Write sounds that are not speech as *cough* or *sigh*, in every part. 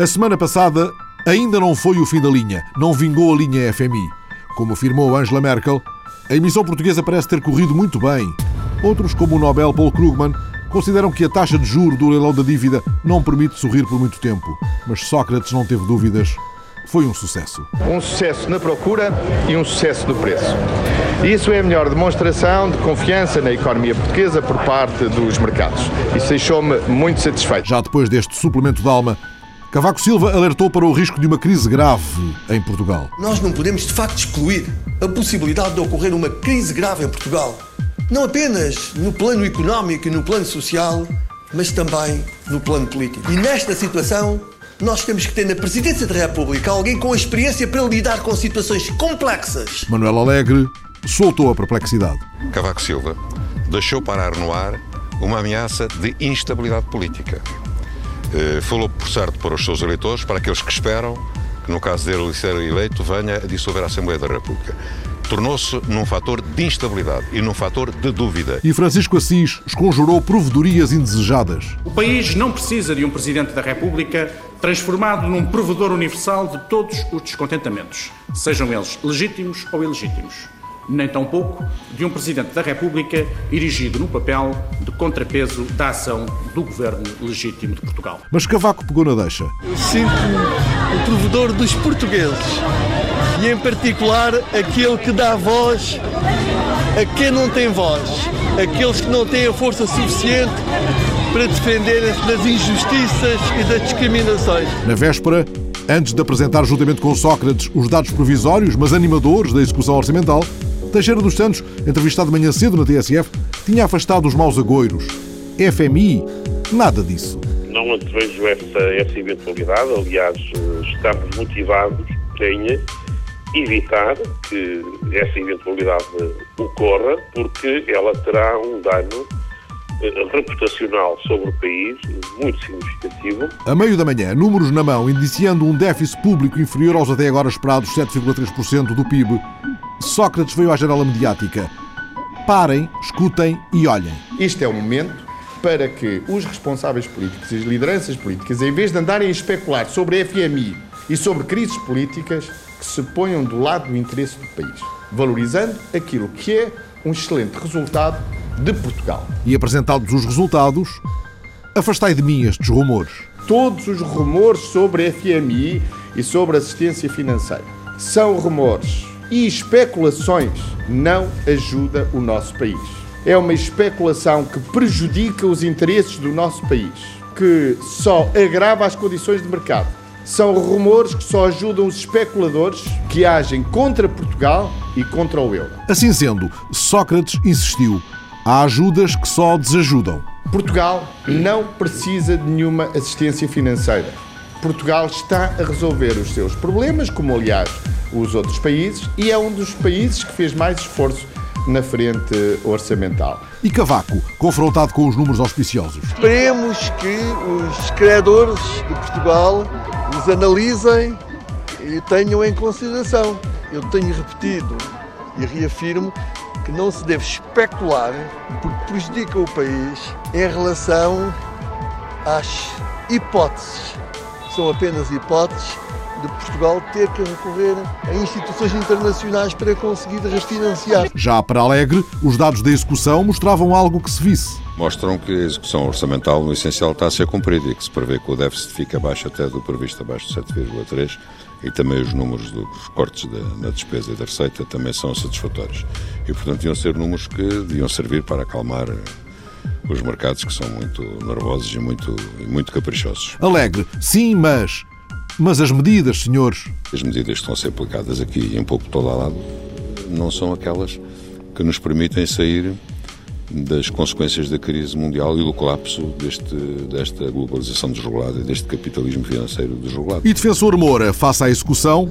A semana passada ainda não foi o fim da linha, não vingou a linha FMI. Como afirmou Angela Merkel, a emissão portuguesa parece ter corrido muito bem. Outros, como o Nobel Paul Krugman, consideram que a taxa de juro do leilão da dívida não permite sorrir por muito tempo. Mas Sócrates não teve dúvidas. Foi um sucesso. Um sucesso na procura e um sucesso no preço. Isso é a melhor demonstração de confiança na economia portuguesa por parte dos mercados. Isso deixou-me muito satisfeito. Já depois deste suplemento de alma, Cavaco Silva alertou para o risco de uma crise grave em Portugal. Nós não podemos, de facto, excluir a possibilidade de ocorrer uma crise grave em Portugal. Não apenas no plano económico e no plano social, mas também no plano político. E nesta situação, nós temos que ter na Presidência da República alguém com experiência para lidar com situações complexas. Manuel Alegre soltou a perplexidade. Cavaco Silva deixou parar no ar uma ameaça de instabilidade política. Eh, falou, por certo, para os seus eleitores, para aqueles que esperam que, no caso dele ser eleito, venha a dissolver a Assembleia da República. Tornou-se num fator de instabilidade e num fator de dúvida. E Francisco Assis esconjurou provedorias indesejadas. O país não precisa de um Presidente da República transformado num provedor universal de todos os descontentamentos, sejam eles legítimos ou ilegítimos nem tampouco de um Presidente da República erigido no papel de contrapeso da ação do governo legítimo de Portugal. Mas Cavaco pegou na deixa. Eu sinto-me o provedor dos portugueses e, em particular, aquele que dá voz a quem não tem voz, aqueles que não têm a força suficiente para defenderem-se das injustiças e das discriminações. Na véspera, antes de apresentar juntamente com Sócrates os dados provisórios, mas animadores da execução orçamental, Teixeira dos Santos, entrevistado manhã cedo na TSF, tinha afastado os maus agoiros. FMI, nada disso. Não antevejo essa, essa eventualidade, aliás, estamos motivados em evitar que essa eventualidade ocorra, porque ela terá um dano eh, reputacional sobre o país muito significativo. A meio da manhã, números na mão, indiciando um déficit público inferior aos até agora esperados 7,3% do PIB, Sócrates veio à janela mediática. Parem, escutem e olhem. Este é o momento para que os responsáveis políticos e as lideranças políticas, em vez de andarem a especular sobre a FMI e sobre crises políticas, que se ponham do lado do interesse do país, valorizando aquilo que é um excelente resultado de Portugal. E apresentados os resultados, afastai de mim estes rumores. Todos os rumores sobre a FMI e sobre assistência financeira são rumores e especulações não ajuda o nosso país. É uma especulação que prejudica os interesses do nosso país, que só agrava as condições de mercado. São rumores que só ajudam os especuladores que agem contra Portugal e contra o euro. Assim sendo, Sócrates insistiu: há ajudas que só desajudam. Portugal não precisa de nenhuma assistência financeira. Portugal está a resolver os seus problemas, como aliás os outros países, e é um dos países que fez mais esforço na frente orçamental. E Cavaco, confrontado com os números auspiciosos? Esperemos que os credores de Portugal os analisem e tenham em consideração. Eu tenho repetido e reafirmo que não se deve especular porque prejudica o país em relação às hipóteses. São apenas hipóteses de Portugal ter que recorrer a instituições internacionais para conseguir refinanciar. Já para Alegre, os dados da execução mostravam algo que se visse. Mostram que a execução orçamental, no essencial, está a ser cumprida e que se prevê que o déficit fica abaixo até do previsto, abaixo de 7,3 e também os números dos cortes da, na despesa e da receita também são satisfatórios. E, portanto, iam ser números que deviam servir para acalmar os mercados que são muito nervosos e muito, e muito caprichosos. Alegre, sim, mas mas as medidas, senhores. As medidas que estão a ser aplicadas aqui em pouco todo lado não são aquelas que nos permitem sair das consequências da crise mundial e do colapso deste, desta globalização desregulada e deste capitalismo financeiro desregulado. E defensor Moura, face à execução,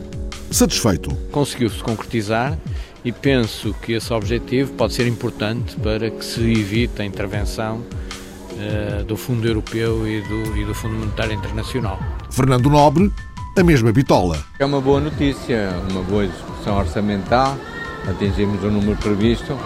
satisfeito. Conseguiu-se concretizar e penso que esse objetivo pode ser importante para que se evite a intervenção uh, do Fundo Europeu e do, e do Fundo Monetário Internacional. Fernando Nobre, a mesma bitola. É uma boa notícia, uma boa execução orçamental, atingimos o número previsto.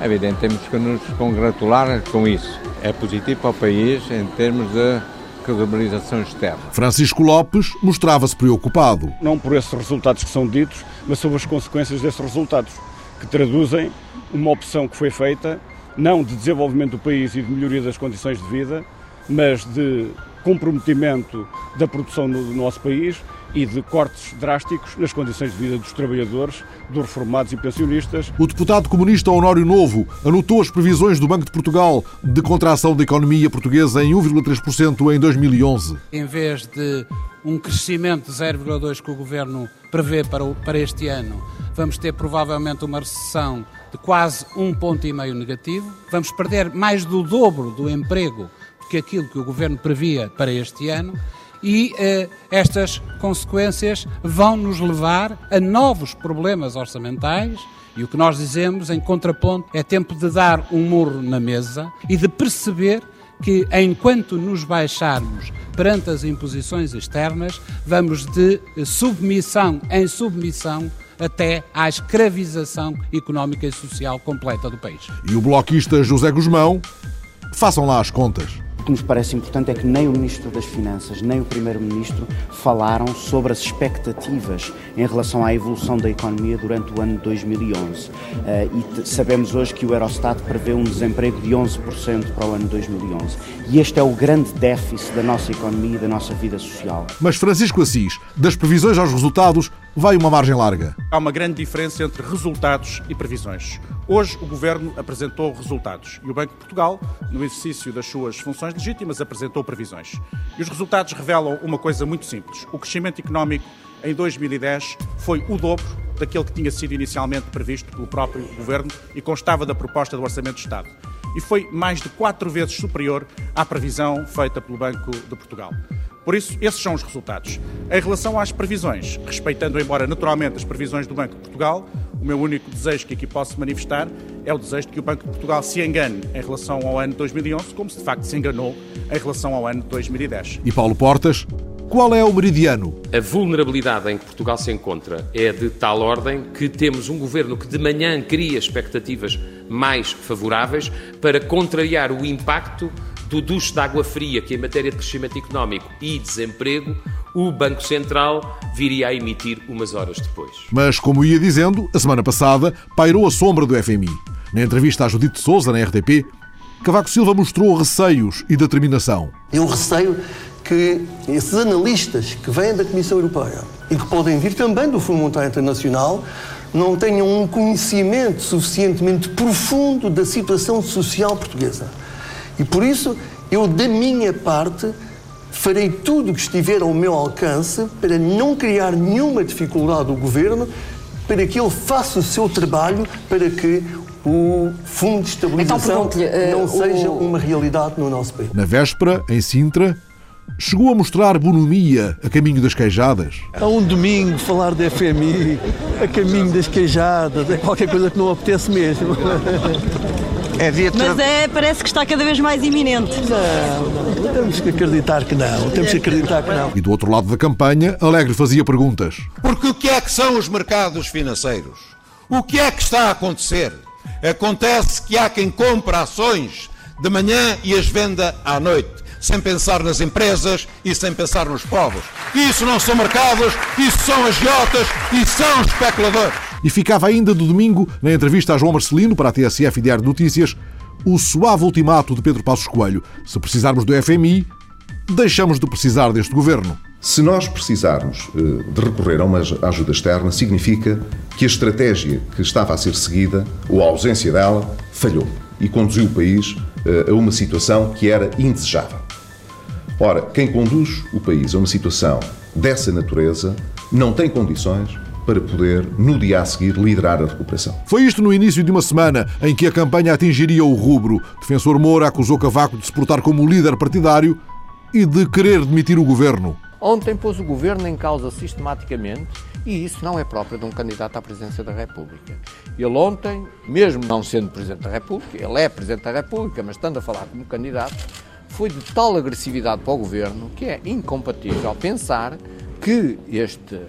É evidente, temos que nos congratular com isso. É positivo para o país em termos de credibilização externa. Francisco Lopes mostrava-se preocupado. Não por esses resultados que são ditos, mas sobre as consequências desses resultados, que traduzem uma opção que foi feita, não de desenvolvimento do país e de melhoria das condições de vida, mas de comprometimento da produção no nosso país e de cortes drásticos nas condições de vida dos trabalhadores, dos reformados e pensionistas. O deputado comunista Honório Novo anotou as previsões do Banco de Portugal de contração da economia portuguesa em 1,3% em 2011. Em vez de um crescimento de 0,2% que o governo prevê para, o, para este ano, vamos ter provavelmente uma recessão de quase um ponto e meio negativo. Vamos perder mais do dobro do emprego do que aquilo que o governo previa para este ano e eh, estas consequências vão nos levar a novos problemas orçamentais. E o que nós dizemos em contraponto é tempo de dar um murro na mesa e de perceber que enquanto nos baixarmos perante as imposições externas, vamos de submissão em submissão até à escravização económica e social completa do país. E o bloquista José Guzmão, façam lá as contas. O que nos parece importante é que nem o Ministro das Finanças, nem o Primeiro-Ministro falaram sobre as expectativas em relação à evolução da economia durante o ano de 2011. Uh, e sabemos hoje que o Eurostat prevê um desemprego de 11% para o ano de 2011. E este é o grande déficit da nossa economia e da nossa vida social. Mas Francisco Assis, das previsões aos resultados, vai uma margem larga. Há uma grande diferença entre resultados e previsões. Hoje o Governo apresentou resultados e o Banco de Portugal, no exercício das suas funções legítimas, apresentou previsões. E os resultados revelam uma coisa muito simples. O crescimento económico em 2010 foi o dobro daquele que tinha sido inicialmente previsto pelo próprio Governo e constava da proposta do Orçamento de Estado. E foi mais de quatro vezes superior à previsão feita pelo Banco de Portugal. Por isso, esses são os resultados. Em relação às previsões, respeitando, embora naturalmente, as previsões do Banco de Portugal, o meu único desejo que aqui posso manifestar é o desejo de que o Banco de Portugal se engane em relação ao ano de 2011, como se de facto se enganou em relação ao ano de 2010. E Paulo Portas, qual é o meridiano? A vulnerabilidade em que Portugal se encontra é de tal ordem que temos um governo que de manhã cria expectativas mais favoráveis para contrariar o impacto do duche de água fria que, em matéria de crescimento económico e desemprego, o Banco Central viria a emitir umas horas depois. Mas, como ia dizendo, a semana passada pairou a sombra do FMI. Na entrevista a Judite Souza, na RTP, Cavaco Silva mostrou receios e determinação. Eu receio que esses analistas que vêm da Comissão Europeia e que podem vir também do Fundo Monetário Internacional não tenham um conhecimento suficientemente profundo da situação social portuguesa. E por isso, eu, da minha parte, farei tudo o que estiver ao meu alcance para não criar nenhuma dificuldade ao Governo, para que ele faça o seu trabalho, para que o Fundo de Estabilização então, não seja o... uma realidade no nosso país. Na véspera, em Sintra, chegou a mostrar bonomia a caminho das queijadas. Há um domingo falar da FMI, a caminho das queijadas, é qualquer coisa que não apetece mesmo. *laughs* É Mas é, parece que está cada vez mais iminente. Não, não, temos que acreditar que não, temos que acreditar que não. E do outro lado da campanha, Alegre fazia perguntas. Porque o que é que são os mercados financeiros? O que é que está a acontecer? Acontece que há quem compra ações de manhã e as venda à noite sem pensar nas empresas e sem pensar nos povos. Isso não são mercados, isso são agiotas e são especuladores. E ficava ainda do domingo, na entrevista a João Marcelino para a TSF e Diário de Notícias, o suave ultimato de Pedro Passos Coelho. Se precisarmos do FMI, deixamos de precisar deste governo. Se nós precisarmos eh, de recorrer a uma ajuda externa, significa que a estratégia que estava a ser seguida, ou a ausência dela, falhou e conduziu o país eh, a uma situação que era indesejável. Ora, quem conduz o país a uma situação dessa natureza não tem condições para poder, no dia a seguir, liderar a recuperação. Foi isto no início de uma semana em que a campanha atingiria o rubro. Defensor Moura acusou Cavaco de se portar como líder partidário e de querer demitir o governo. Ontem pôs o governo em causa sistematicamente e isso não é próprio de um candidato à presidência da República. Ele ontem, mesmo não sendo Presidente da República, ele é Presidente da República, mas estando a falar como candidato, foi de tal agressividade para o governo que é incompatível pensar que este,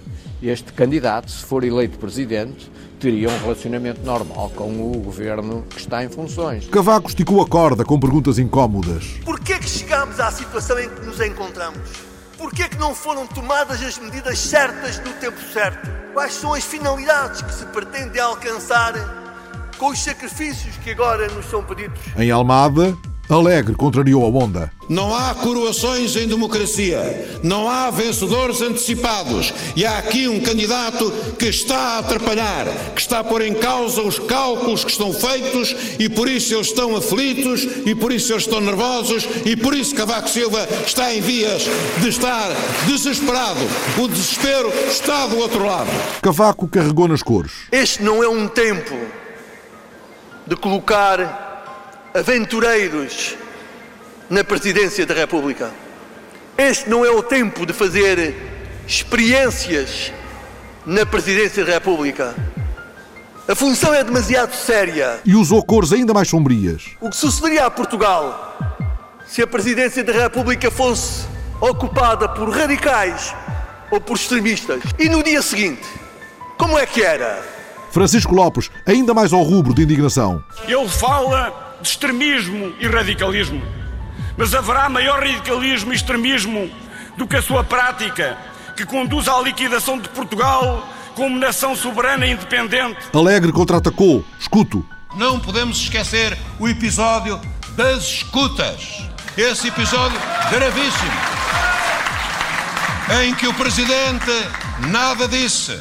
este candidato, se for eleito presidente, teria um relacionamento normal com o governo que está em funções. Cavaco esticou a corda com perguntas incómodas. Porquê que chegamos à situação em que nos encontramos? Porquê que não foram tomadas as medidas certas no tempo certo? Quais são as finalidades que se pretende alcançar com os sacrifícios que agora nos são pedidos? Em Almada, Alegre contrariou a onda. Não há coroações em democracia, não há vencedores antecipados e há aqui um candidato que está a atrapalhar, que está a pôr em causa os cálculos que estão feitos e por isso eles estão aflitos e por isso eles estão nervosos e por isso Cavaco Silva está em vias de estar desesperado. O desespero está do outro lado. Cavaco carregou nas cores. Este não é um tempo de colocar aventureiros na presidência da República. Este não é o tempo de fazer experiências na presidência da República. A função é demasiado séria. E usou cores ainda mais sombrias. O que sucederia a Portugal se a presidência da República fosse ocupada por radicais ou por extremistas? E no dia seguinte, como é que era? Francisco Lopes, ainda mais ao rubro de indignação. Ele fala de extremismo e radicalismo. Mas haverá maior radicalismo e extremismo do que a sua prática, que conduz à liquidação de Portugal como nação soberana e independente. Alegre contra-atacou. Escuto. Não podemos esquecer o episódio das escutas. Esse episódio gravíssimo. Em que o presidente nada disse.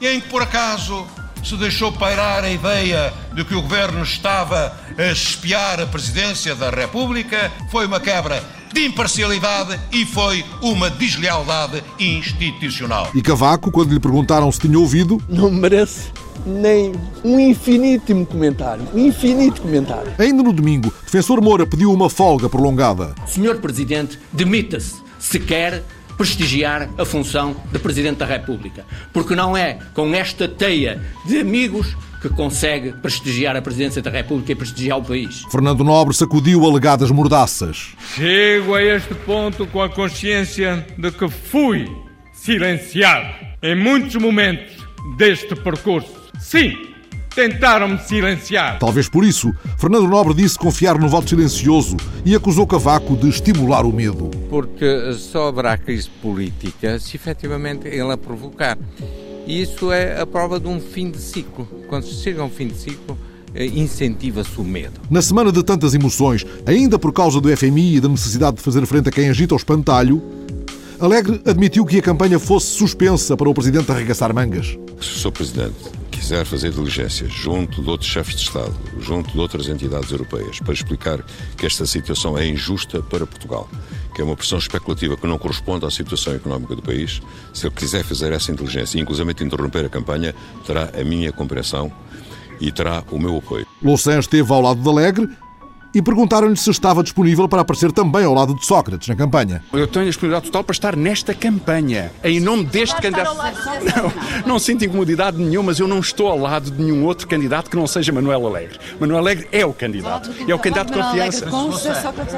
E em que, por acaso, se deixou pairar a ideia de que o governo estava a espiar a presidência da República, foi uma quebra de imparcialidade e foi uma deslealdade institucional. E Cavaco, quando lhe perguntaram se tinha ouvido, não merece nem um infinítimo comentário. Um infinito comentário. Ainda no domingo, defensor Moura pediu uma folga prolongada. Senhor Presidente, demita-se se quer prestigiar a função de Presidente da República. Porque não é com esta teia de amigos que consegue prestigiar a Presidência da República e prestigiar o país. Fernando Nobre sacudiu alegadas mordaças. Chego a este ponto com a consciência de que fui silenciado em muitos momentos deste percurso. Sim, Tentaram-me silenciar. Talvez por isso, Fernando Nobre disse confiar no voto silencioso e acusou Cavaco de estimular o medo. Porque só haverá crise política se efetivamente ele a provocar. E isso é a prova de um fim de ciclo. Quando se chega a um fim de ciclo, eh, incentiva-se o medo. Na semana de tantas emoções, ainda por causa do FMI e da necessidade de fazer frente a quem agita o espantalho, Alegre admitiu que a campanha fosse suspensa para o Presidente arregaçar mangas. Sr. Presidente quiser fazer diligências junto de outros chefes de Estado, junto de outras entidades europeias, para explicar que esta situação é injusta para Portugal, que é uma pressão especulativa que não corresponde à situação económica do país, se ele quiser fazer essa inteligência e inclusive interromper a campanha, terá a minha compreensão e terá o meu apoio. Louçã esteve ao lado de Alegre e perguntaram-lhe se estava disponível para aparecer também ao lado de Sócrates na campanha. Eu tenho a disponibilidade total para estar nesta campanha, em nome deste candidato. Não, não sinto incomodidade nenhuma, mas eu não estou ao lado de nenhum outro candidato que não seja Manuel Alegre. Manuel Alegre é o candidato, é o candidato de confiança.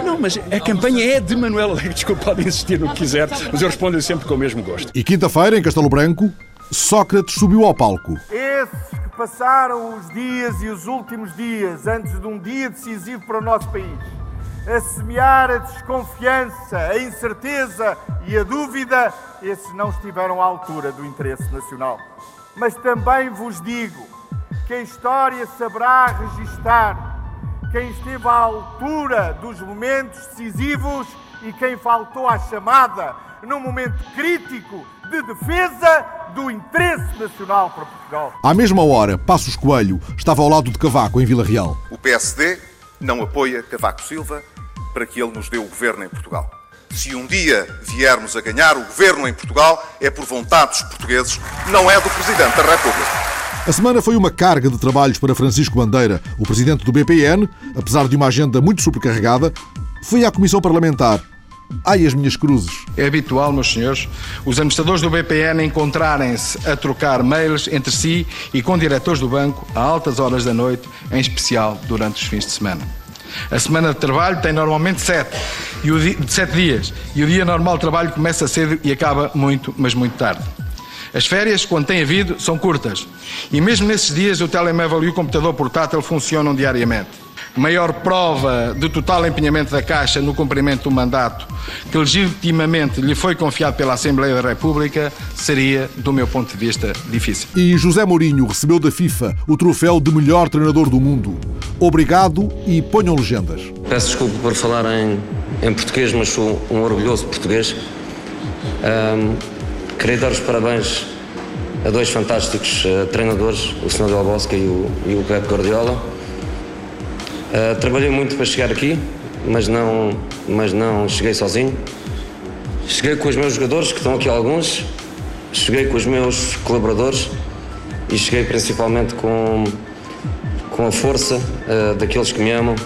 Não, mas a campanha é de Manuel Alegre, desculpa, pode insistir no que quiser, mas eu respondo sempre com o mesmo gosto. E quinta-feira, em Castelo Branco, Sócrates subiu ao palco. Passaram os dias e os últimos dias antes de um dia decisivo para o nosso país, a semear a desconfiança, a incerteza e a dúvida, esses não estiveram à altura do interesse nacional. Mas também vos digo que a história saberá registar quem esteve à altura dos momentos decisivos e quem faltou à chamada num momento crítico de defesa do interesse nacional para Portugal. À mesma hora, Passos Coelho estava ao lado de Cavaco, em Vila Real. O PSD não apoia Cavaco Silva para que ele nos dê o governo em Portugal. Se um dia viermos a ganhar o governo em Portugal, é por vontade dos portugueses, não é do Presidente da República. A semana foi uma carga de trabalhos para Francisco Bandeira, o presidente do BPN, apesar de uma agenda muito sobrecarregada, foi à Comissão Parlamentar Ai, as minhas cruzes. É habitual, meus senhores, os administradores do BPN encontrarem-se a trocar mails entre si e com diretores do banco a altas horas da noite, em especial durante os fins de semana. A semana de trabalho tem normalmente sete, e o dia, sete dias e o dia normal de trabalho começa cedo e acaba muito, mas muito tarde. As férias, quando tem havido, são curtas. E mesmo nesses dias, o telemóvel e o computador portátil funcionam diariamente. Maior prova de total empenhamento da Caixa no cumprimento do mandato que legitimamente lhe foi confiado pela Assembleia da República seria, do meu ponto de vista, difícil. E José Mourinho recebeu da FIFA o troféu de melhor treinador do mundo. Obrigado e ponham legendas. Peço desculpa por falar em, em português, mas sou um orgulhoso português. Um, queria dar os parabéns a dois fantásticos uh, treinadores, o Sr. Del Bosque e o, e o Pep Guardiola. Uh, trabalhei muito para chegar aqui, mas não, mas não cheguei sozinho. Cheguei com os meus jogadores, que estão aqui alguns, cheguei com os meus colaboradores e cheguei principalmente com, com a força uh, daqueles que me amam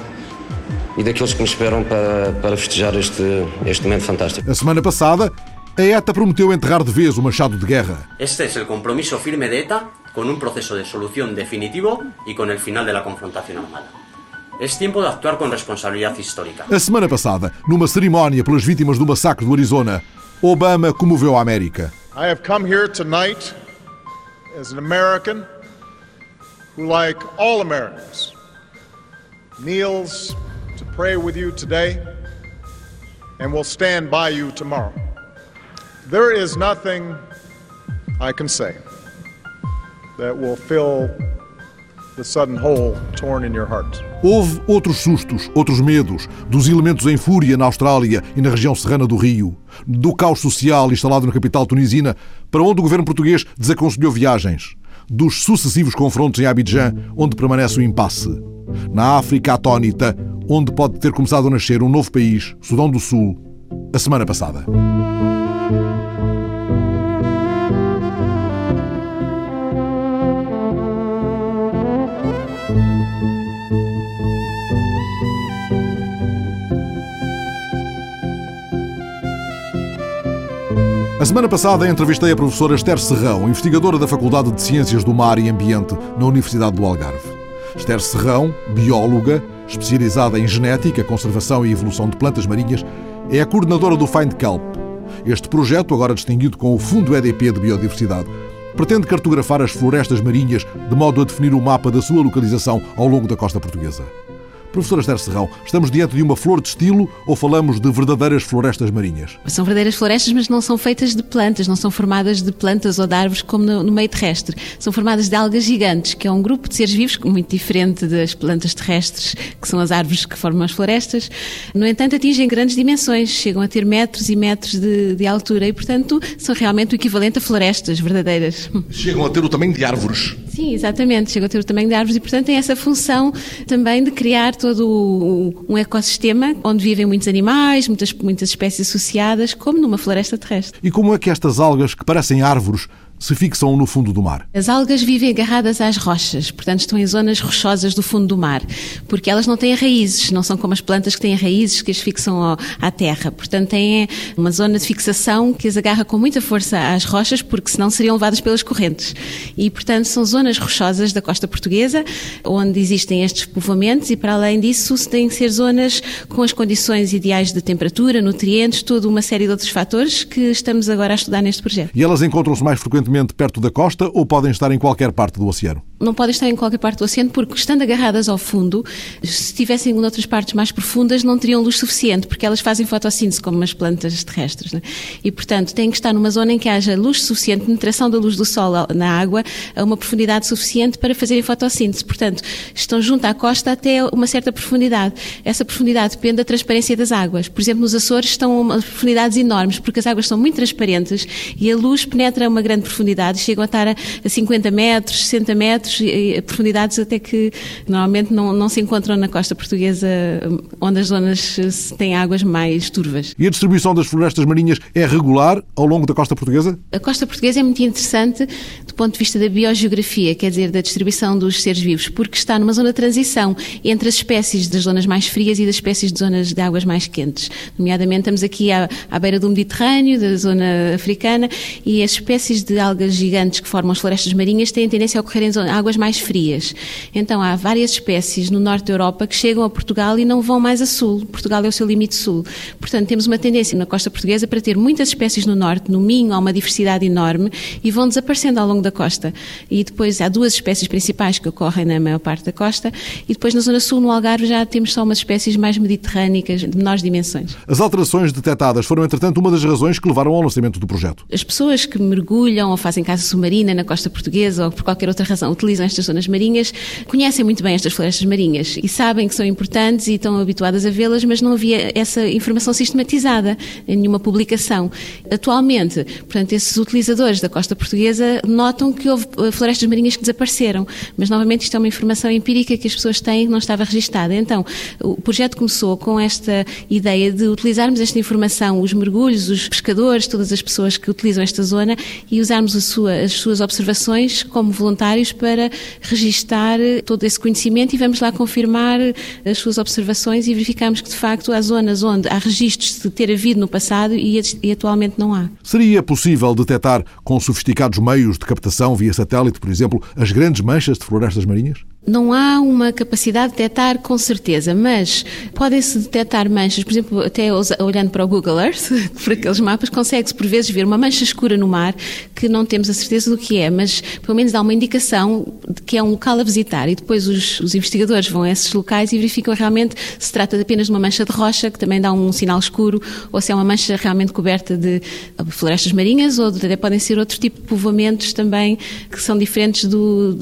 e daqueles que me esperam para, para festejar este, este momento fantástico. A semana passada, a ETA prometeu enterrar de vez o machado de guerra. Este es el compromiso firme de ETA con un proceso de solución definitivo y con el final de la confrontación armada. Es tiempo de actuar con responsabilidad histórica. A semana passada, numa cerimónia pelas vítimas do massacre do Arizona, Obama comoveu a América. I have come here tonight as an American who, like all Americans, kneels to pray with you today and will stand by you tomorrow. There is nothing I can say that will fill Houve outros sustos, outros medos, dos elementos em fúria na Austrália e na região serrana do Rio, do caos social instalado na capital tunisina, para onde o governo português desaconselhou viagens, dos sucessivos confrontos em Abidjan, onde permanece o impasse, na África atónita, onde pode ter começado a nascer um novo país, Sudão do Sul, a semana passada. A semana passada entrevistei a professora Esther Serrão, investigadora da Faculdade de Ciências do Mar e Ambiente na Universidade do Algarve. Esther Serrão, bióloga, especializada em genética, conservação e evolução de plantas marinhas, é a coordenadora do Find Kelp. Este projeto, agora distinguido com o Fundo EDP de Biodiversidade, pretende cartografar as florestas marinhas de modo a definir o mapa da sua localização ao longo da costa portuguesa. Professora Esther Serrão, estamos diante de uma flor de estilo ou falamos de verdadeiras florestas marinhas? São verdadeiras florestas, mas não são feitas de plantas, não são formadas de plantas ou de árvores como no, no meio terrestre. São formadas de algas gigantes, que é um grupo de seres vivos muito diferente das plantas terrestres, que são as árvores que formam as florestas. No entanto, atingem grandes dimensões, chegam a ter metros e metros de, de altura e, portanto, são realmente o equivalente a florestas verdadeiras. Chegam a ter o tamanho de árvores. Sim, exatamente. Chegam a ter o tamanho de árvores e, portanto, têm essa função também de criar todo um ecossistema onde vivem muitos animais, muitas, muitas espécies associadas, como numa floresta terrestre. E como é que estas algas, que parecem árvores, se fixam no fundo do mar? As algas vivem agarradas às rochas, portanto estão em zonas rochosas do fundo do mar, porque elas não têm raízes, não são como as plantas que têm raízes que as fixam ao, à terra. Portanto, têm uma zona de fixação que as agarra com muita força às rochas, porque senão seriam levadas pelas correntes. E, portanto, são zonas rochosas da costa portuguesa, onde existem estes povoamentos e, para além disso, têm que ser zonas com as condições ideais de temperatura, nutrientes, toda uma série de outros fatores que estamos agora a estudar neste projeto. E elas encontram-se mais frequentemente perto da costa ou podem estar em qualquer parte do oceano? Não podem estar em qualquer parte do oceano porque, estando agarradas ao fundo, se estivessem em outras partes mais profundas, não teriam luz suficiente, porque elas fazem fotossíntese como as plantas terrestres. Né? E, portanto, têm que estar numa zona em que haja luz suficiente, penetração da luz do sol na água, a uma profundidade suficiente para fazerem fotossíntese. Portanto, estão junto à costa até uma certa profundidade. Essa profundidade depende da transparência das águas. Por exemplo, nos Açores estão a profundidades enormes, porque as águas são muito transparentes e a luz penetra a uma grande profundidade, chegam a estar a 50 metros, 60 metros, e profundidades até que normalmente não, não se encontram na costa portuguesa, onde as zonas têm águas mais turvas. E a distribuição das florestas marinhas é regular ao longo da costa portuguesa? A costa portuguesa é muito interessante ponto de vista da biogeografia, quer dizer, da distribuição dos seres vivos, porque está numa zona de transição entre as espécies das zonas mais frias e das espécies de zonas de águas mais quentes. Nomeadamente, estamos aqui à, à beira do Mediterrâneo, da zona africana, e as espécies de algas gigantes que formam as florestas marinhas têm tendência a ocorrer em águas mais frias. Então há várias espécies no norte da Europa que chegam a Portugal e não vão mais a sul. Portugal é o seu limite sul. Portanto, temos uma tendência na costa portuguesa para ter muitas espécies no norte, no Minho há uma diversidade enorme e vão desaparecendo ao longo da costa. E depois há duas espécies principais que ocorrem na maior parte da costa e depois na zona sul, no Algarve, já temos só umas espécies mais mediterrânicas, de menores dimensões. As alterações detectadas foram, entretanto, uma das razões que levaram ao lançamento do projeto. As pessoas que mergulham ou fazem caça submarina na costa portuguesa ou por qualquer outra razão utilizam estas zonas marinhas conhecem muito bem estas florestas marinhas e sabem que são importantes e estão habituadas a vê-las, mas não havia essa informação sistematizada em nenhuma publicação. Atualmente, portanto, esses utilizadores da costa portuguesa notam que houve eh, florestas marinhas que desapareceram, mas novamente isto é uma informação empírica que as pessoas têm que não estava registada. Então, o projeto começou com esta ideia de utilizarmos esta informação, os mergulhos, os pescadores, todas as pessoas que utilizam esta zona e usarmos sua, as suas observações como voluntários para registar todo esse conhecimento e vamos lá confirmar as suas observações e verificamos que, de facto, há zonas onde há registros de ter havido no passado e, e atualmente não há. Seria possível detectar com sofisticados meios de captação via satélite, por exemplo, as grandes manchas de florestas marinhas? Não há uma capacidade de detectar com certeza, mas podem-se detectar manchas, por exemplo, até olhando para o Google Earth, *laughs* por aqueles mapas, consegue-se por vezes ver uma mancha escura no mar que não temos a certeza do que é, mas pelo menos dá uma indicação de que é um local a visitar e depois os, os investigadores vão a esses locais e verificam realmente se trata apenas de uma mancha de rocha, que também dá um sinal escuro, ou se é uma mancha realmente coberta de florestas marinhas, ou até podem ser outro tipo de povoamentos também que são diferentes do,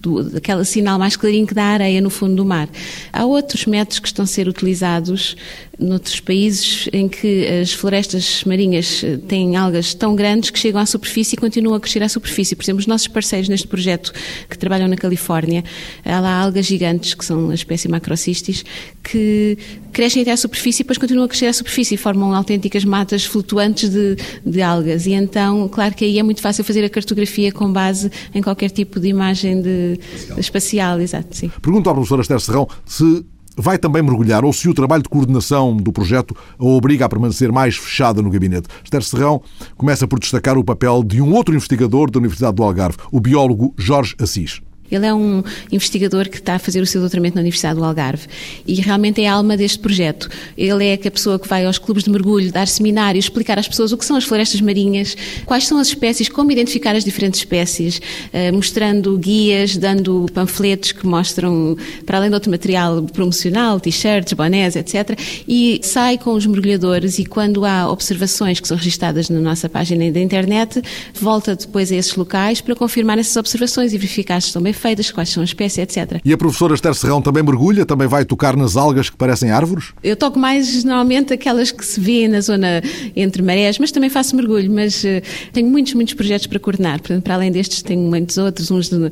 do daquela sinal mais clarinho que da areia no fundo do mar. Há outros métodos que estão a ser utilizados noutros países em que as florestas marinhas eh, têm algas tão grandes que chegam à superfície e continuam a crescer à superfície. Por exemplo, os nossos parceiros neste projeto que trabalham na Califórnia, há lá algas gigantes, que são a espécie macrocystis, que crescem até à superfície e depois continuam a crescer à superfície e formam autênticas matas flutuantes de, de algas. E então, claro que aí é muito fácil fazer a cartografia com base em qualquer tipo de imagem de, de espacial. Exato, sim. Pergunto à professora Esther Serrão se vai também mergulhar ou se o trabalho de coordenação do projeto a obriga a permanecer mais fechada no gabinete. Esther Serrão começa por destacar o papel de um outro investigador da Universidade do Algarve, o biólogo Jorge Assis. Ele é um investigador que está a fazer o seu doutoramento na Universidade do Algarve e realmente é a alma deste projeto. Ele é a pessoa que vai aos clubes de mergulho, dar seminários, explicar às pessoas o que são as florestas marinhas, quais são as espécies, como identificar as diferentes espécies, eh, mostrando guias, dando panfletos que mostram, para além de outro material promocional, t-shirts, bonés, etc. E sai com os mergulhadores e quando há observações que são registadas na nossa página da internet, volta depois a esses locais para confirmar essas observações e verificar se estão bem feitas, quais são as espécies, etc. E a professora Esther Serrão também mergulha, também vai tocar nas algas que parecem árvores? Eu toco mais normalmente aquelas que se vêem na zona entre marés, mas também faço mergulho, mas uh, tenho muitos, muitos projetos para coordenar. Para além destes, tenho muitos outros, uns de, uh,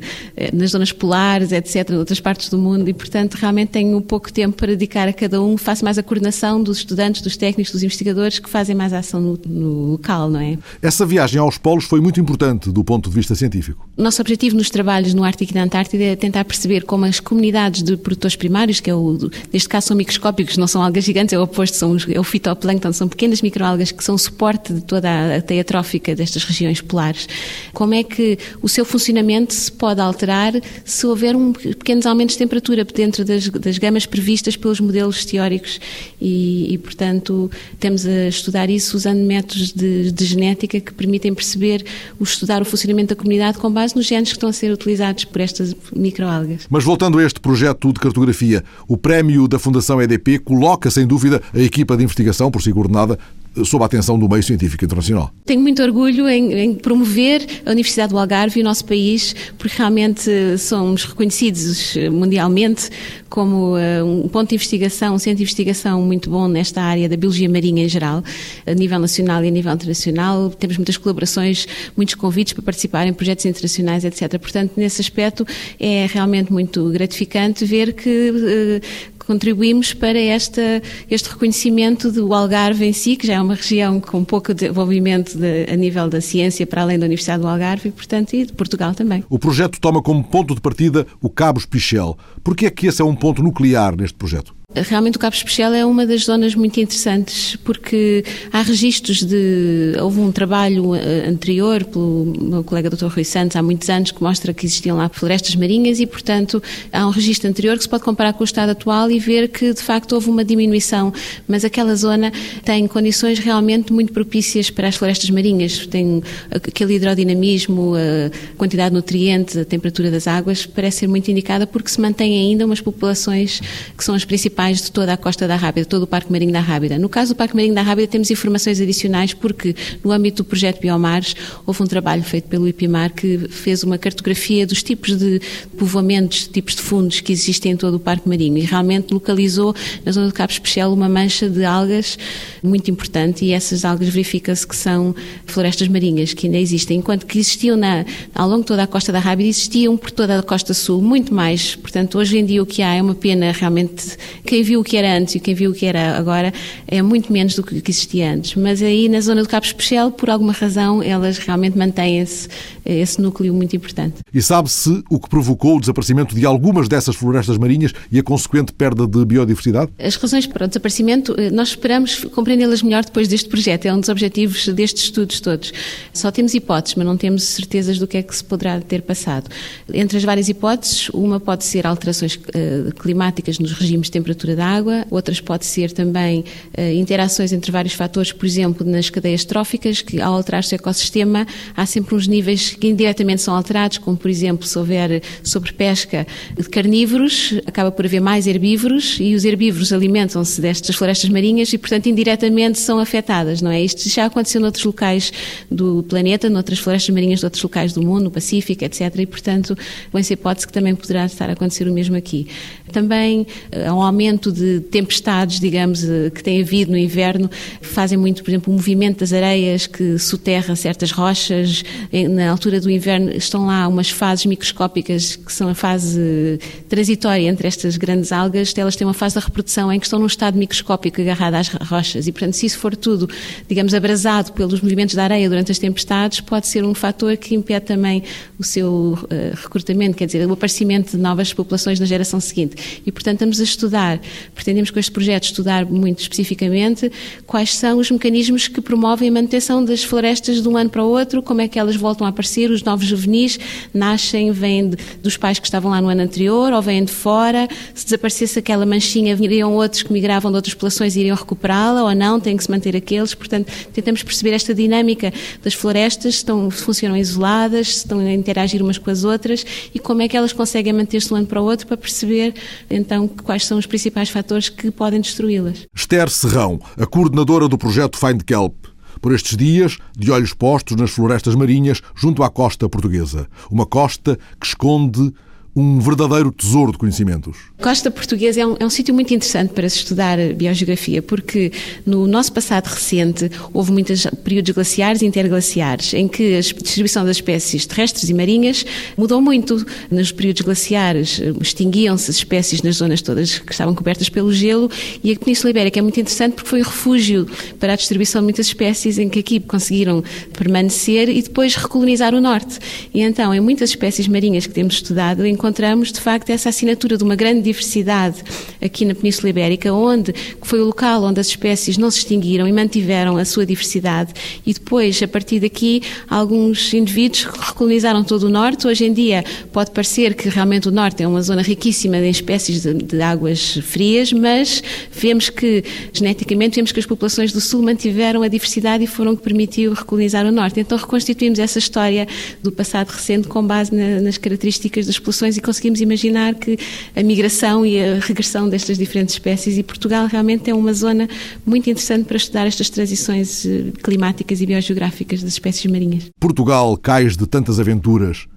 nas zonas polares, etc., em outras partes do mundo, e portanto realmente tenho pouco tempo para dedicar a cada um. Faço mais a coordenação dos estudantes, dos técnicos, dos investigadores que fazem mais ação no, no local, não é? Essa viagem aos polos foi muito importante do ponto de vista científico. Nosso objetivo nos trabalhos no Ártico Antártida é tentar perceber como as comunidades de produtores primários, que é o, neste caso são microscópicos, não são algas gigantes, é o oposto, são é o fitoplâncton, são pequenas microalgas que são suporte de toda a teia trófica destas regiões polares. Como é que o seu funcionamento se pode alterar se houver um pequenos aumentos de temperatura dentro das, das gamas previstas pelos modelos teóricos e, e, portanto, temos a estudar isso usando métodos de, de genética que permitem perceber, o estudar o funcionamento da comunidade com base nos genes que estão a ser utilizados por estas microalgas. Mas voltando a este projeto de cartografia, o prémio da Fundação EDP coloca, sem dúvida, a equipa de investigação, por si coordenada, sob a atenção do meio científico internacional. Tenho muito orgulho em, em, promover a Universidade do Algarve e o nosso país, porque realmente somos reconhecidos mundialmente como uh, um ponto de investigação, um centro de investigação muito bom nesta área da biologia marinha em geral, a nível nacional e a nível internacional. Temos muitas colaborações, muitos convites para participar em projetos internacionais, etc. Portanto, nesse aspecto é realmente muito gratificante ver que uh, contribuímos para esta, este reconhecimento do Algarve em si, que já é uma região com pouco desenvolvimento de, a nível da ciência para além da Universidade do Algarve e, portanto, e de Portugal também. O projeto toma como ponto de partida o Cabo Pichel. Por que é que esse é um ponto nuclear neste projeto? Realmente o Cabo Especial é uma das zonas muito interessantes porque há registros de. Houve um trabalho eh, anterior pelo meu colega Dr. Rui Santos há muitos anos que mostra que existiam lá florestas marinhas e, portanto, há um registro anterior que se pode comparar com o estado atual e ver que de facto houve uma diminuição, mas aquela zona tem condições realmente muito propícias para as florestas marinhas. Tem aquele hidrodinamismo, a quantidade de nutrientes, a temperatura das águas, parece ser muito indicada porque se mantém ainda umas populações que são as principais de toda a costa da Rábida, todo o Parque Marinho da Rábida. No caso do Parque Marinho da Rábida temos informações adicionais porque no âmbito do projeto Biomares houve um trabalho feito pelo IPMAR que fez uma cartografia dos tipos de povoamentos, tipos de fundos que existem em todo o Parque Marinho e realmente localizou na zona do Cabo Especial uma mancha de algas muito importante e essas algas verifica-se que são florestas marinhas que ainda existem, enquanto que existiam na, ao longo de toda a costa da Rábida, existiam por toda a costa sul muito mais. Portanto, hoje em dia o que há é uma pena realmente quem viu o que era antes e quem viu o que era agora é muito menos do que existia antes. Mas aí na zona do Cabo Especial, por alguma razão, elas realmente mantêm-se esse núcleo muito importante. E sabe-se o que provocou o desaparecimento de algumas dessas florestas marinhas e a consequente perda de biodiversidade? As razões para o desaparecimento, eh, nós esperamos compreendê-las melhor depois deste projeto. É um dos objetivos destes estudos todos. Só temos hipóteses, mas não temos certezas do que é que se poderá ter passado. Entre as várias hipóteses, uma pode ser alterações uh, climáticas nos regimes de temperatura da água, outras pode ser também uh, interações entre vários fatores, por exemplo, nas cadeias tróficas, que ao alterar-se o ecossistema há sempre uns níveis que indiretamente são alterados, como por exemplo, se houver sobrepesca de carnívoros, acaba por haver mais herbívoros e os herbívoros alimentam-se destas florestas marinhas e, portanto, indiretamente são afetadas, não é? Isto já aconteceu noutros locais do planeta, noutras florestas marinhas de outros locais do mundo, no Pacífico, etc. E, portanto, com essa hipótese que também poderá estar a acontecer o mesmo aqui. Também eh, há um aumento de tempestades, digamos, eh, que tem havido no inverno, fazem muito, por exemplo, o movimento das areias que soterra certas rochas. Na altura do inverno estão lá umas fases microscópicas que são a fase transitória entre estas grandes algas. Elas têm uma fase da reprodução em que estão num estado microscópico agarrado às rochas e, portanto, se isso for tudo, digamos, abrasado pelos movimentos da areia durante as tempestades, pode ser um fator que impede também o seu uh, recrutamento, quer dizer, o aparecimento de novas populações na geração seguinte. E, portanto, estamos a estudar, pretendemos com este projeto estudar muito especificamente quais são os mecanismos que promovem a manutenção das florestas de um ano para o outro, como é que elas voltam a aparecer, os novos juvenis nascem, vêm de, dos pais que estavam lá no ano anterior ou vêm de fora, se desaparecesse aquela manchinha, viriam outros que migravam de outras populações e iriam recuperá-la ou não, tem que se manter aqueles, portanto, tentamos perceber esta dinâmica das florestas, estão, funcionam isoladas, estão a interagir umas com as outras e como é que elas conseguem manter-se de um ano para o outro para perceber então quais são os principais fatores que podem destruí-las. Esther Serrão, a coordenadora do projeto Find Kelp. Por estes dias, de olhos postos nas florestas marinhas junto à costa portuguesa. Uma costa que esconde um verdadeiro tesouro de conhecimentos. Costa Portuguesa é um, é um sítio muito interessante para se estudar biogeografia, porque no nosso passado recente houve muitos períodos glaciares e interglaciares, em que a distribuição das espécies terrestres e marinhas mudou muito. Nos períodos glaciares extinguiam-se as espécies nas zonas todas que estavam cobertas pelo gelo e a Península Ibérica é muito interessante porque foi um refúgio para a distribuição de muitas espécies em que aqui conseguiram permanecer e depois recolonizar o norte. E então, em muitas espécies marinhas que temos estudado, encontramos de facto essa assinatura de uma grande diversidade aqui na Península Ibérica, onde foi o local onde as espécies não se extinguiram e mantiveram a sua diversidade e depois, a partir daqui, alguns indivíduos recolonizaram todo o norte. Hoje em dia pode parecer que realmente o norte é uma zona riquíssima em espécies de, de águas frias, mas vemos que geneticamente vemos que as populações do sul mantiveram a diversidade e foram que permitiu recolonizar o norte. Então reconstituímos essa história do passado recente com base na, nas características das populações e conseguimos imaginar que a migração e a regressão destas diferentes espécies e Portugal realmente é uma zona muito interessante para estudar estas transições eh, climáticas e biogeográficas das espécies marinhas. Portugal, cais de tantas aventuras,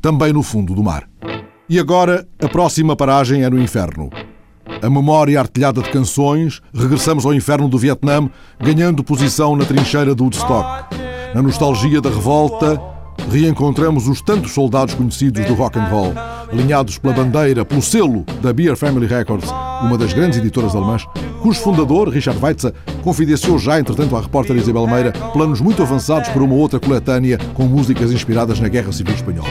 também no fundo do mar. E agora, a próxima paragem é no inferno. A memória artilhada de canções, regressamos ao inferno do Vietnã, ganhando posição na trincheira do Woodstock. Na nostalgia da revolta, reencontramos os tantos soldados conhecidos do rock and roll, alinhados pela bandeira, pelo selo da Beer Family Records, uma das grandes editoras alemãs, cujo fundador, Richard Weitzer, confidenciou já, entretanto, à repórter Isabel Meira planos muito avançados para uma outra coletânea com músicas inspiradas na Guerra Civil Espanhola.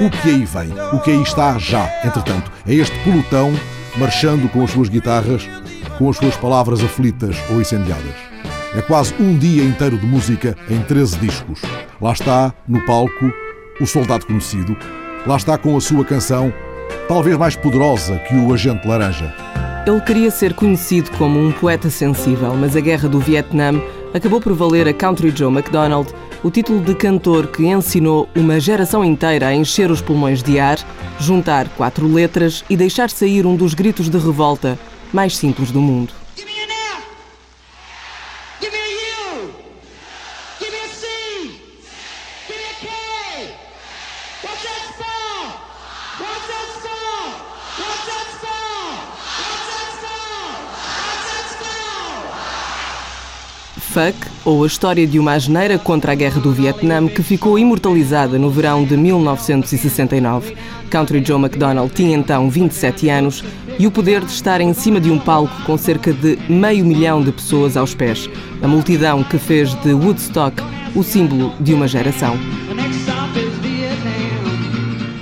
O que aí vem, o que aí está já, entretanto, é este pelotão marchando com as suas guitarras, com as suas palavras aflitas ou incendiadas. É quase um dia inteiro de música em 13 discos. Lá está, no palco, o soldado conhecido. Lá está com a sua canção, talvez mais poderosa que o Agente Laranja. Ele queria ser conhecido como um poeta sensível, mas a guerra do Vietnã acabou por valer a Country Joe MacDonald o título de cantor que ensinou uma geração inteira a encher os pulmões de ar, juntar quatro letras e deixar sair um dos gritos de revolta mais simples do mundo. Fuck, ou a história de uma asneira contra a guerra do Vietnã que ficou imortalizada no verão de 1969. Country Joe McDonald tinha então 27 anos e o poder de estar em cima de um palco com cerca de meio milhão de pessoas aos pés. A multidão que fez de Woodstock o símbolo de uma geração.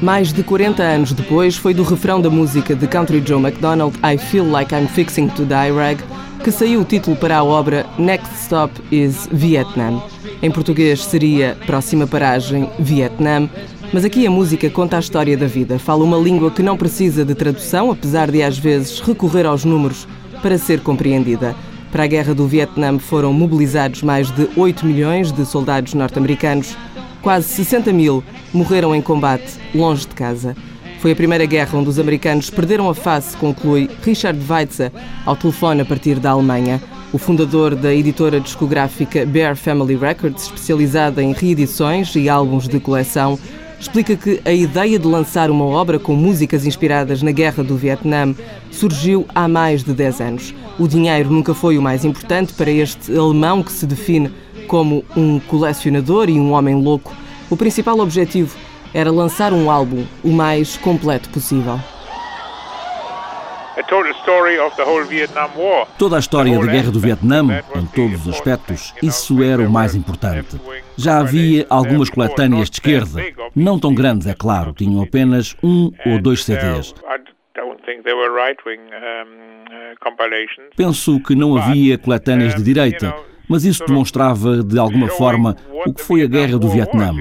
Mais de 40 anos depois, foi do refrão da música de Country Joe McDonald I Feel Like I'm Fixing to Die Rag que saiu o título para a obra Next Stop is Vietnam. Em português seria Próxima Paragem Vietnam, mas aqui a música conta a história da vida. Fala uma língua que não precisa de tradução, apesar de às vezes recorrer aos números para ser compreendida. Para a guerra do Vietnã foram mobilizados mais de 8 milhões de soldados norte-americanos. Quase 60 mil morreram em combate longe de casa. Foi a primeira guerra onde os americanos perderam a face, conclui Richard Weitzer, ao telefone a partir da Alemanha. O fundador da editora discográfica Bear Family Records, especializada em reedições e álbuns de coleção, explica que a ideia de lançar uma obra com músicas inspiradas na Guerra do Vietnã surgiu há mais de 10 anos. O dinheiro nunca foi o mais importante para este alemão que se define como um colecionador e um homem louco. O principal objetivo era lançar um álbum o mais completo possível. Toda a história da Guerra do Vietnã, em todos os aspectos, isso era o mais importante. Já havia algumas coletâneas de esquerda, não tão grandes, é claro, tinham apenas um ou dois CDs. Penso que não havia coletâneas de direita, mas isso demonstrava, de alguma forma, o que foi a Guerra do Vietnã.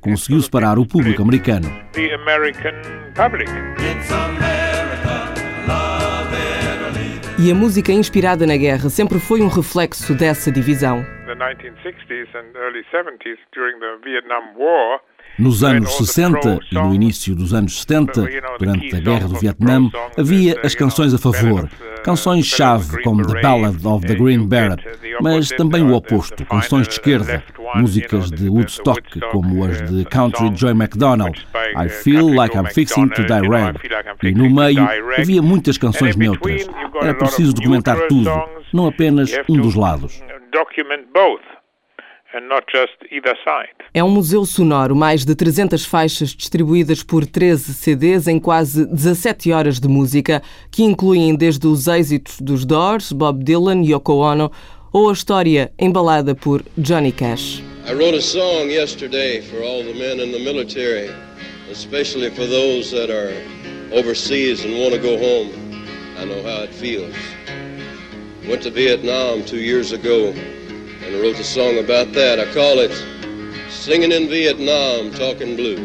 Conseguiu separar o público americano. E a música inspirada na guerra sempre foi um reflexo dessa divisão. Nos anos 60 e no início dos anos 70, durante a Guerra do Vietnã, havia as canções a favor, canções-chave como The Ballad of the Green Beret, mas também o oposto, canções de esquerda, músicas de Woodstock como as de Country Joy McDonald, I Feel Like I'm Fixing to Die Red, e no meio havia muitas canções neutras. Era preciso documentar tudo, não apenas um dos lados. É um museu sonoro, mais de 300 faixas distribuídas por 13 CDs em quase 17 horas de música, que incluem desde os êxitos dos Doors, Bob Dylan, Yoko Ono, ou a história embalada por Johnny Cash. I wrote a song yesterday for all the men in the military, especially for those that are overseas and want to go home. I know how it feels. Went to Vietnam two years ago and wrote a song about that. I call it Singing in Vietnam, Talking Blues.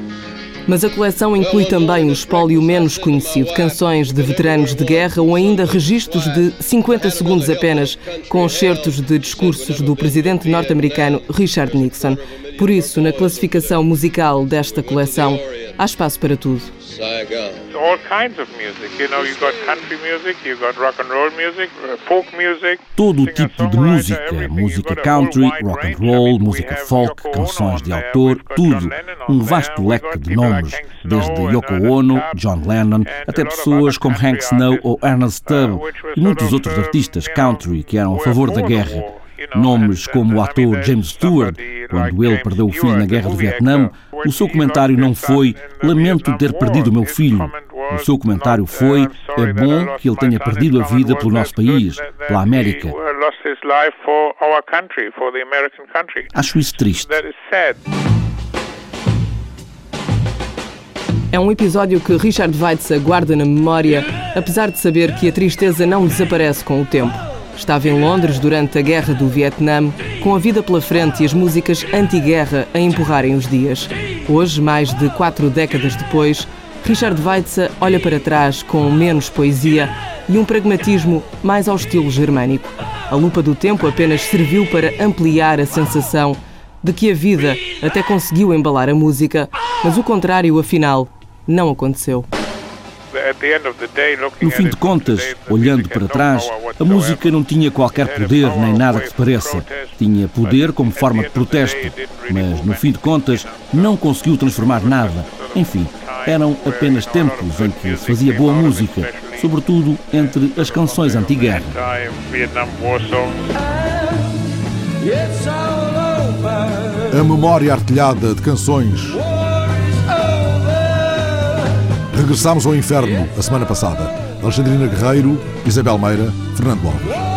Mas a coleção inclui também o espólio menos conhecido, canções de veteranos de guerra ou ainda registros de 50 segundos apenas, com excertos de discursos do presidente norte-americano Richard Nixon. Por isso, na classificação musical desta coleção, há espaço para tudo. Saigon. All kinds of music. You know, you got country music, you got rock and roll music, uh, folk music. Todo tipo de música, música country, rock and roll, música folk, canções de autor, tudo. Um vasto leque de nomes, desde Yoko Ono, John Lennon, até pessoas como Hank Snow ou Ernest Tubb e muitos outros artistas country que eram a favor da guerra. Nomes como o ator James Stewart, quando ele perdeu o filho na guerra do Vietnã, o seu comentário não foi Lamento ter perdido o meu filho. O seu comentário foi É bom que ele tenha perdido a vida pelo nosso país, pela América. Acho isso triste. É um episódio que Richard Weitzer guarda na memória, apesar de saber que a tristeza não desaparece com o tempo. Estava em Londres durante a Guerra do Vietnã, com a vida pela frente e as músicas anti-guerra a empurrarem os dias. Hoje, mais de quatro décadas depois, Richard Weitzer olha para trás com menos poesia e um pragmatismo mais ao estilo germânico. A lupa do tempo apenas serviu para ampliar a sensação de que a vida até conseguiu embalar a música, mas o contrário, afinal, não aconteceu. No fim de contas, olhando para trás, a música não tinha qualquer poder nem nada que se pareça. Tinha poder como forma de protesto, mas no fim de contas não conseguiu transformar nada. Enfim, eram apenas tempos em que se fazia boa música, sobretudo entre as canções anti-guerra. A memória artilhada de canções. Regressámos ao inferno a semana passada. Alexandrina Guerreiro, Isabel Meira, Fernando Alves.